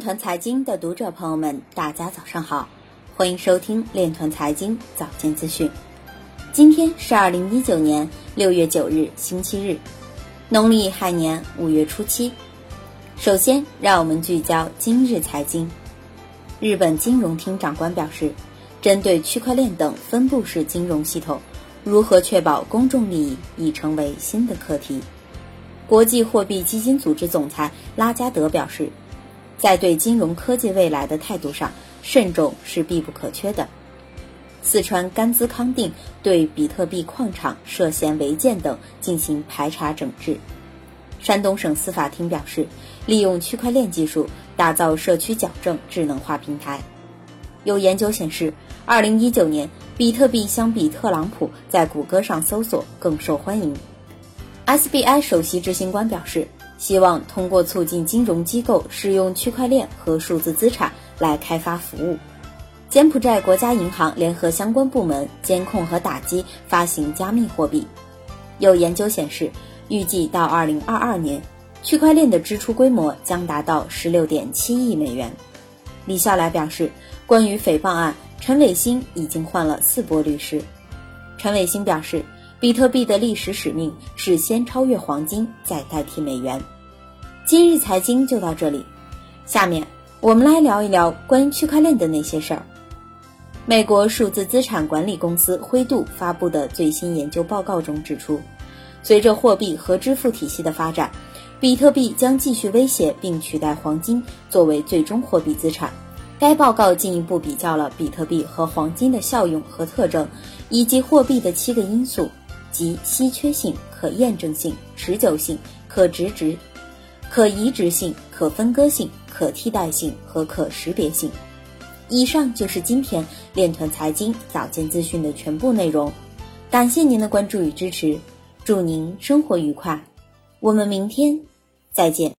团财经的读者朋友们，大家早上好，欢迎收听链团财经早间资讯。今天是二零一九年六月九日，星期日，农历亥年五月初七。首先，让我们聚焦今日财经。日本金融厅长官表示，针对区块链等分布式金融系统，如何确保公众利益已成为新的课题。国际货币基金组织总裁拉加德表示。在对金融科技未来的态度上，慎重是必不可缺的。四川甘孜康定对比特币矿场涉嫌违建等进行排查整治。山东省司法厅表示，利用区块链技术打造社区矫正智能化平台。有研究显示，二零一九年比特币相比特朗普在谷歌上搜索更受欢迎。SBI 首席执行官表示。希望通过促进金融机构使用区块链和数字资产来开发服务。柬埔寨国家银行联合相关部门监控和打击发行加密货币。有研究显示，预计到二零二二年，区块链的支出规模将达到十六点七亿美元。李笑来表示，关于诽谤案，陈伟星已经换了四波律师。陈伟星表示。比特币的历史使命是先超越黄金，再代替美元。今日财经就到这里，下面我们来聊一聊关于区块链的那些事儿。美国数字资产管理公司灰度发布的最新研究报告中指出，随着货币和支付体系的发展，比特币将继续威胁并取代黄金作为最终货币资产。该报告进一步比较了比特币和黄金的效用和特征，以及货币的七个因素。即稀缺性、可验证性、持久性、可直值、可移植性、可分割性、可替代性和可识别性。以上就是今天链团财经早间资讯的全部内容，感谢您的关注与支持，祝您生活愉快，我们明天再见。